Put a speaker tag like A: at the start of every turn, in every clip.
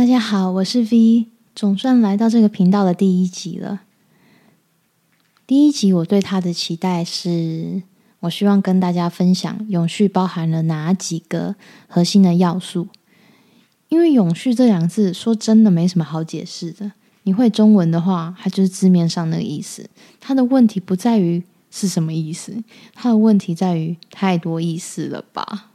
A: 大家好，我是 V，总算来到这个频道的第一集了。第一集我对它的期待是，我希望跟大家分享永续包含了哪几个核心的要素。因为永续这两个字，说真的没什么好解释的。你会中文的话，它就是字面上那个意思。它的问题不在于是什么意思，它的问题在于太多意思了吧？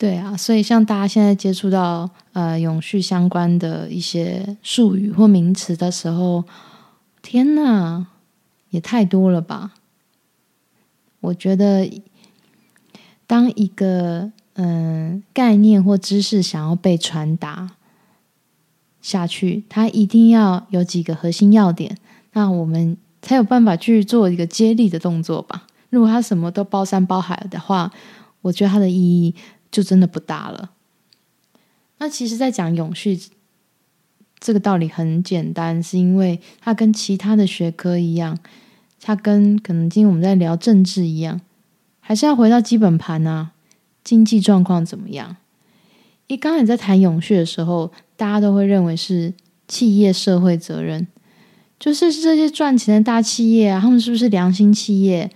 A: 对啊，所以像大家现在接触到呃永续相关的一些术语或名词的时候，天哪，也太多了吧？我觉得，当一个嗯概念或知识想要被传达下去，它一定要有几个核心要点，那我们才有办法去做一个接力的动作吧。如果它什么都包山包海的话，我觉得它的意义。就真的不大了。那其实，在讲永续这个道理很简单，是因为它跟其他的学科一样，它跟可能今天我们在聊政治一样，还是要回到基本盘啊，经济状况怎么样？一刚才在谈永续的时候，大家都会认为是企业社会责任，就是这些赚钱的大企业啊，他们是不是良心企业？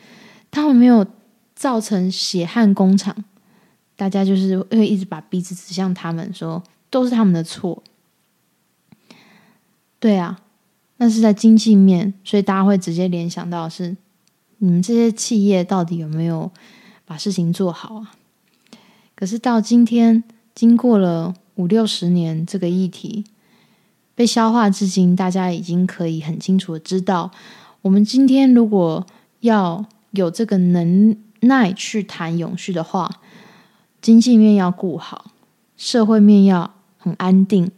A: 他们没有造成血汗工厂。大家就是会一直把鼻子指向他们，说都是他们的错。对啊，那是在经济面，所以大家会直接联想到是你们这些企业到底有没有把事情做好啊？可是到今天，经过了五六十年，这个议题被消化至今，大家已经可以很清楚的知道，我们今天如果要有这个能耐去谈永续的话。经济面要顾好，社会面要很安定、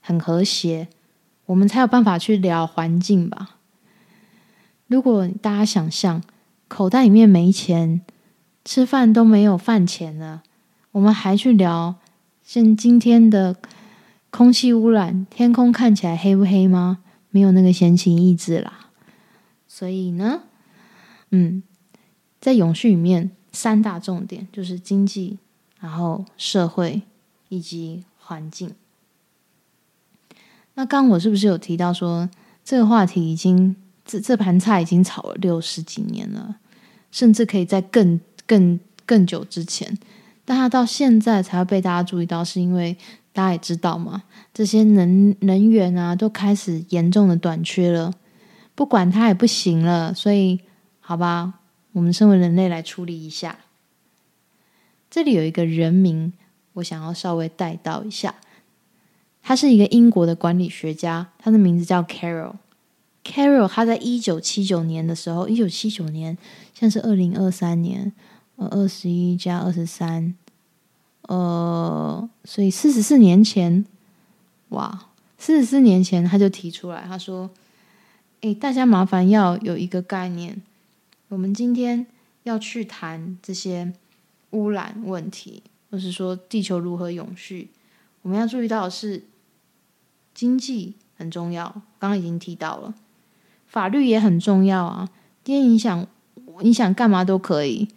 A: 很和谐，我们才有办法去聊环境吧。如果大家想象口袋里面没钱，吃饭都没有饭钱了，我们还去聊像今天的空气污染、天空看起来黑不黑吗？没有那个闲情逸致啦。所以呢，嗯，在永续里面，三大重点就是经济。然后社会以及环境，那刚我是不是有提到说这个话题已经这这盘菜已经炒了六十几年了，甚至可以在更更更久之前，但它到现在才会被大家注意到，是因为大家也知道嘛，这些能能源啊都开始严重的短缺了，不管它也不行了，所以好吧，我们身为人类来处理一下。这里有一个人名，我想要稍微带到一下。他是一个英国的管理学家，他的名字叫 Carol。Carol 他在一九七九年的时候，一九七九年，现在是二零二三年，呃，二十一加二十三，呃，所以四十四年前，哇，四十四年前他就提出来，他说：“哎，大家麻烦要有一个概念，我们今天要去谈这些。”污染问题，或是说地球如何永续，我们要注意到的是经济很重要。刚刚已经提到了，法律也很重要啊。今天你想你想干嘛都可以，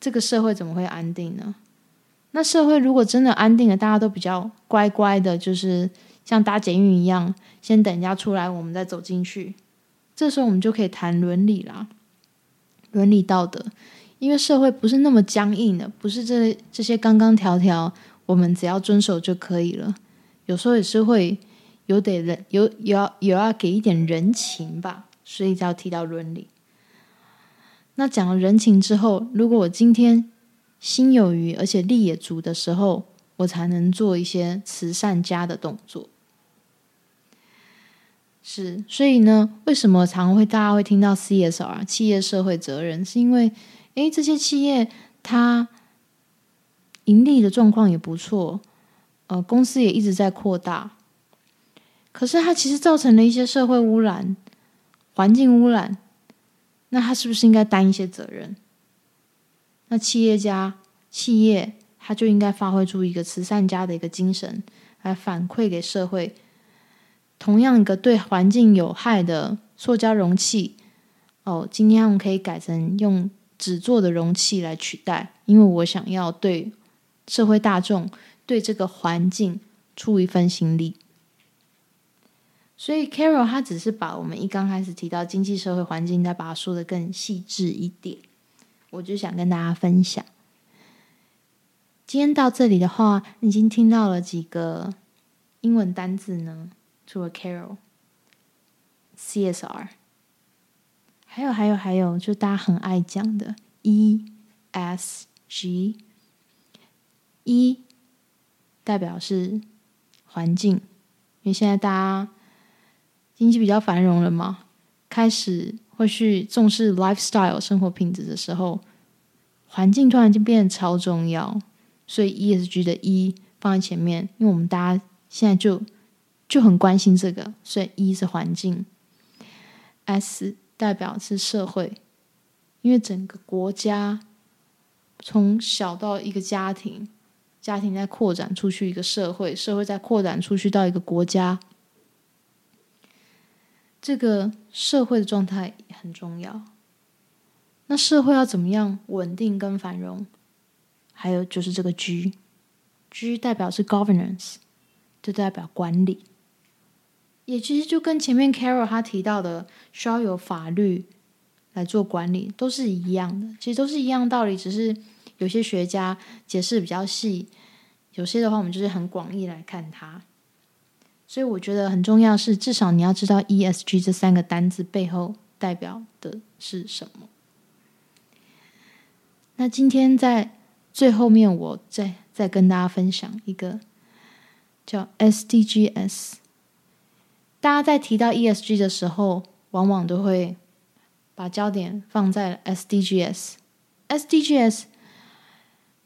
A: 这个社会怎么会安定呢？那社会如果真的安定了，大家都比较乖乖的，就是像搭捷运一样，先等人家出来，我们再走进去。这时候我们就可以谈伦理啦，伦理道德。因为社会不是那么僵硬的，不是这这些刚刚条条，我们只要遵守就可以了。有时候也是会有得人有有要有要给一点人情吧，所以才要提到伦理。那讲了人情之后，如果我今天心有余而且力也足的时候，我才能做一些慈善家的动作。是，所以呢，为什么常会大家会听到 CSR 企业社会责任，是因为。诶，这些企业它盈利的状况也不错，呃，公司也一直在扩大。可是它其实造成了一些社会污染、环境污染，那它是不是应该担一些责任？那企业家、企业，他就应该发挥出一个慈善家的一个精神，来反馈给社会。同样一个对环境有害的塑胶容器，哦，今天我们可以改成用。纸做的容器来取代，因为我想要对社会大众、对这个环境出一份心力。所以 Carol 他只是把我们一刚开始提到经济社会环境，再把它说的更细致一点。我就想跟大家分享。今天到这里的话，已经听到了几个英文单字呢？除了 Carol、CSR，还有还有还有，就大家很爱讲的 ESG。E 代表是环境，因为现在大家经济比较繁荣了嘛，开始会去重视 lifestyle 生活品质的时候，环境突然间变得超重要，所以 ESG 的 E 放在前面，因为我们大家现在就就很关心这个，所以 E 是环境。S 代表是社会，因为整个国家从小到一个家庭。家庭在扩展出去，一个社会，社会在扩展出去到一个国家，这个社会的状态很重要。那社会要怎么样稳定跟繁荣？还有就是这个 G，G 代表是 governance，就代表管理，也其实就跟前面 Carol 他提到的需要有法律来做管理，都是一样的，其实都是一样道理，只是。有些学家解释比较细，有些的话我们就是很广义来看它。所以我觉得很重要是，至少你要知道 ESG 这三个单字背后代表的是什么。那今天在最后面，我再再跟大家分享一个叫 SDGs。大家在提到 ESG 的时候，往往都会把焦点放在 SDGs。SDGs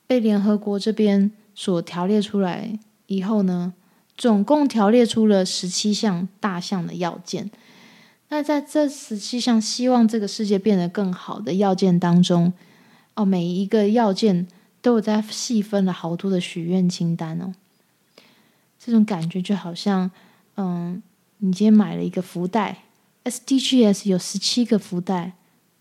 A: 被联合国这边所条列出来以后呢，总共条列出了十七项大项的要件。那在这十七项希望这个世界变得更好的要件当中，哦，每一个要件都有在细分了好多的许愿清单哦。这种感觉就好像，嗯，你今天买了一个福袋，SDGs 有十七个福袋。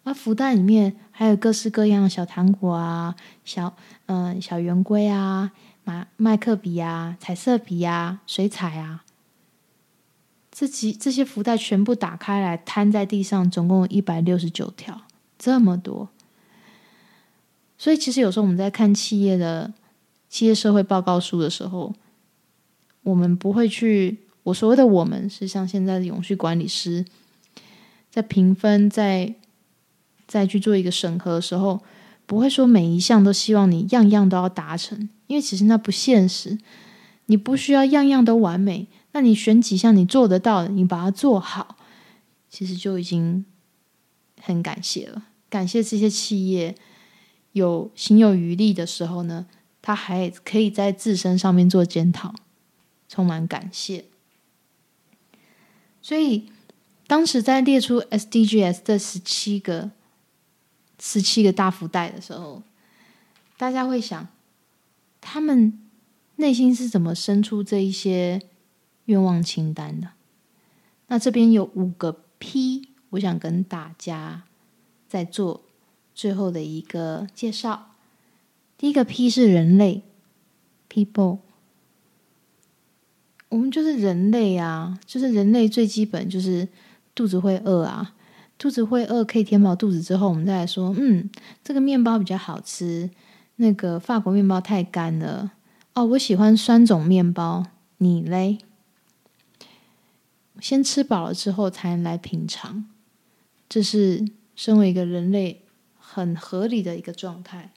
A: 啊，福袋里面还有各式各样的小糖果啊，小嗯小圆规啊，马麦克笔啊，彩色笔啊，水彩啊，这几这些福袋全部打开来摊在地上，总共有一百六十九条，这么多。所以其实有时候我们在看企业的企业社会报告书的时候，我们不会去，我所谓的我们是像现在的永续管理师，在评分在。再去做一个审核的时候，不会说每一项都希望你样样都要达成，因为其实那不现实。你不需要样样都完美，那你选几项你做得到的，你把它做好，其实就已经很感谢了。感谢这些企业有心有余力的时候呢，他还可以在自身上面做检讨，充满感谢。所以当时在列出 SDGs 这十七个。十七个大福袋的时候，大家会想，他们内心是怎么生出这一些愿望清单的？那这边有五个 P，我想跟大家在做最后的一个介绍。第一个 P 是人类，People，我们就是人类啊，就是人类最基本就是肚子会饿啊。肚子会饿，可以填饱肚子之后，我们再来说，嗯，这个面包比较好吃，那个法国面包太干了。哦，我喜欢酸种面包，你嘞？先吃饱了之后，才能来品尝。这是身为一个人类很合理的一个状态。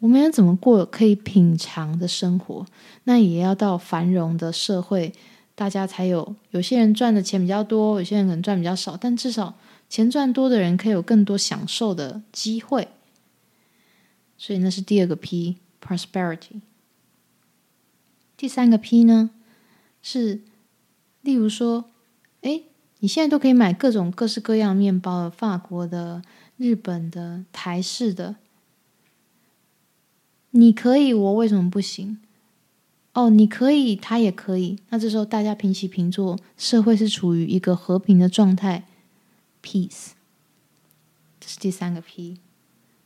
A: 我们要怎么过可以品尝的生活？那也要到繁荣的社会，大家才有。有些人赚的钱比较多，有些人可能赚比较少，但至少。钱赚多的人可以有更多享受的机会，所以那是第二个 P，prosperity。第三个 P 呢，是例如说，哎，你现在都可以买各种各式各样面包了，法国的、日本的、台式的，你可以，我为什么不行？哦，你可以，他也可以。那这时候大家平起平坐，社会是处于一个和平的状态。Peace，这是第三个 P。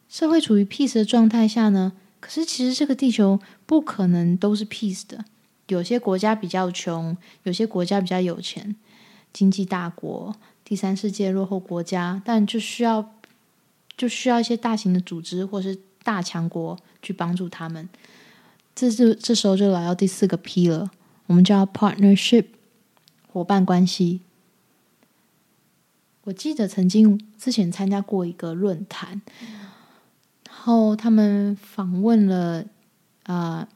A: 社会处于 peace 的状态下呢，可是其实这个地球不可能都是 peace 的，有些国家比较穷，有些国家比较有钱，经济大国、第三世界落后国家，但就需要就需要一些大型的组织或是大强国去帮助他们。这就这时候就来到第四个 P 了，我们叫 partnership 伙伴关系。我记得曾经之前参加过一个论坛，然后他们访问了啊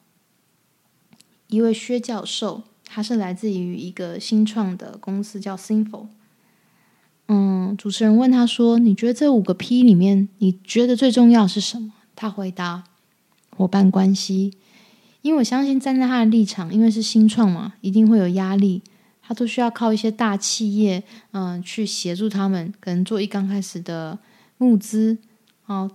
A: 一位薛教授，他是来自于一个新创的公司叫 Simple。嗯，主持人问他说：“你觉得这五个 P 里面，你觉得最重要是什么？”他回答：“伙伴关系。”因为我相信站在他的立场，因为是新创嘛，一定会有压力。他都需要靠一些大企业，嗯，去协助他们，可能做一刚开始的募资，啊，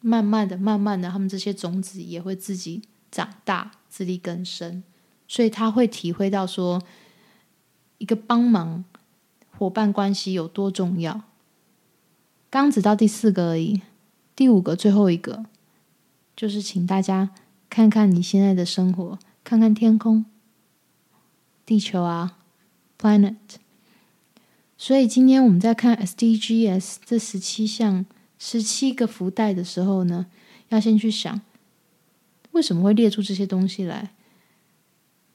A: 慢慢的、慢慢的，他们这些种子也会自己长大、自力更生，所以他会体会到说，一个帮忙伙伴关系有多重要。刚只到第四个而已，第五个最后一个，就是请大家看看你现在的生活，看看天空。地球啊，planet。所以今天我们在看 SDGs 这十七项、十七个福袋的时候呢，要先去想为什么会列出这些东西来。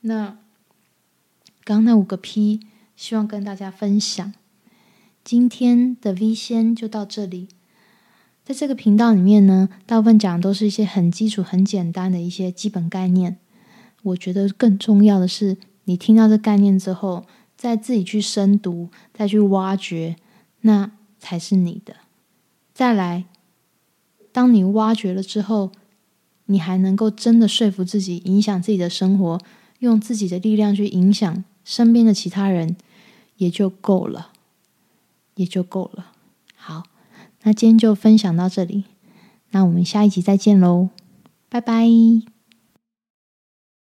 A: 那刚那五个 P，希望跟大家分享。今天的 V 先就到这里。在这个频道里面呢，大部分讲的都是一些很基础、很简单的一些基本概念。我觉得更重要的是。你听到这概念之后，再自己去深读，再去挖掘，那才是你的。再来，当你挖掘了之后，你还能够真的说服自己，影响自己的生活，用自己的力量去影响身边的其他人，也就够了，也就够了。那今天就分享到这里，那我们下一集再见喽，拜拜。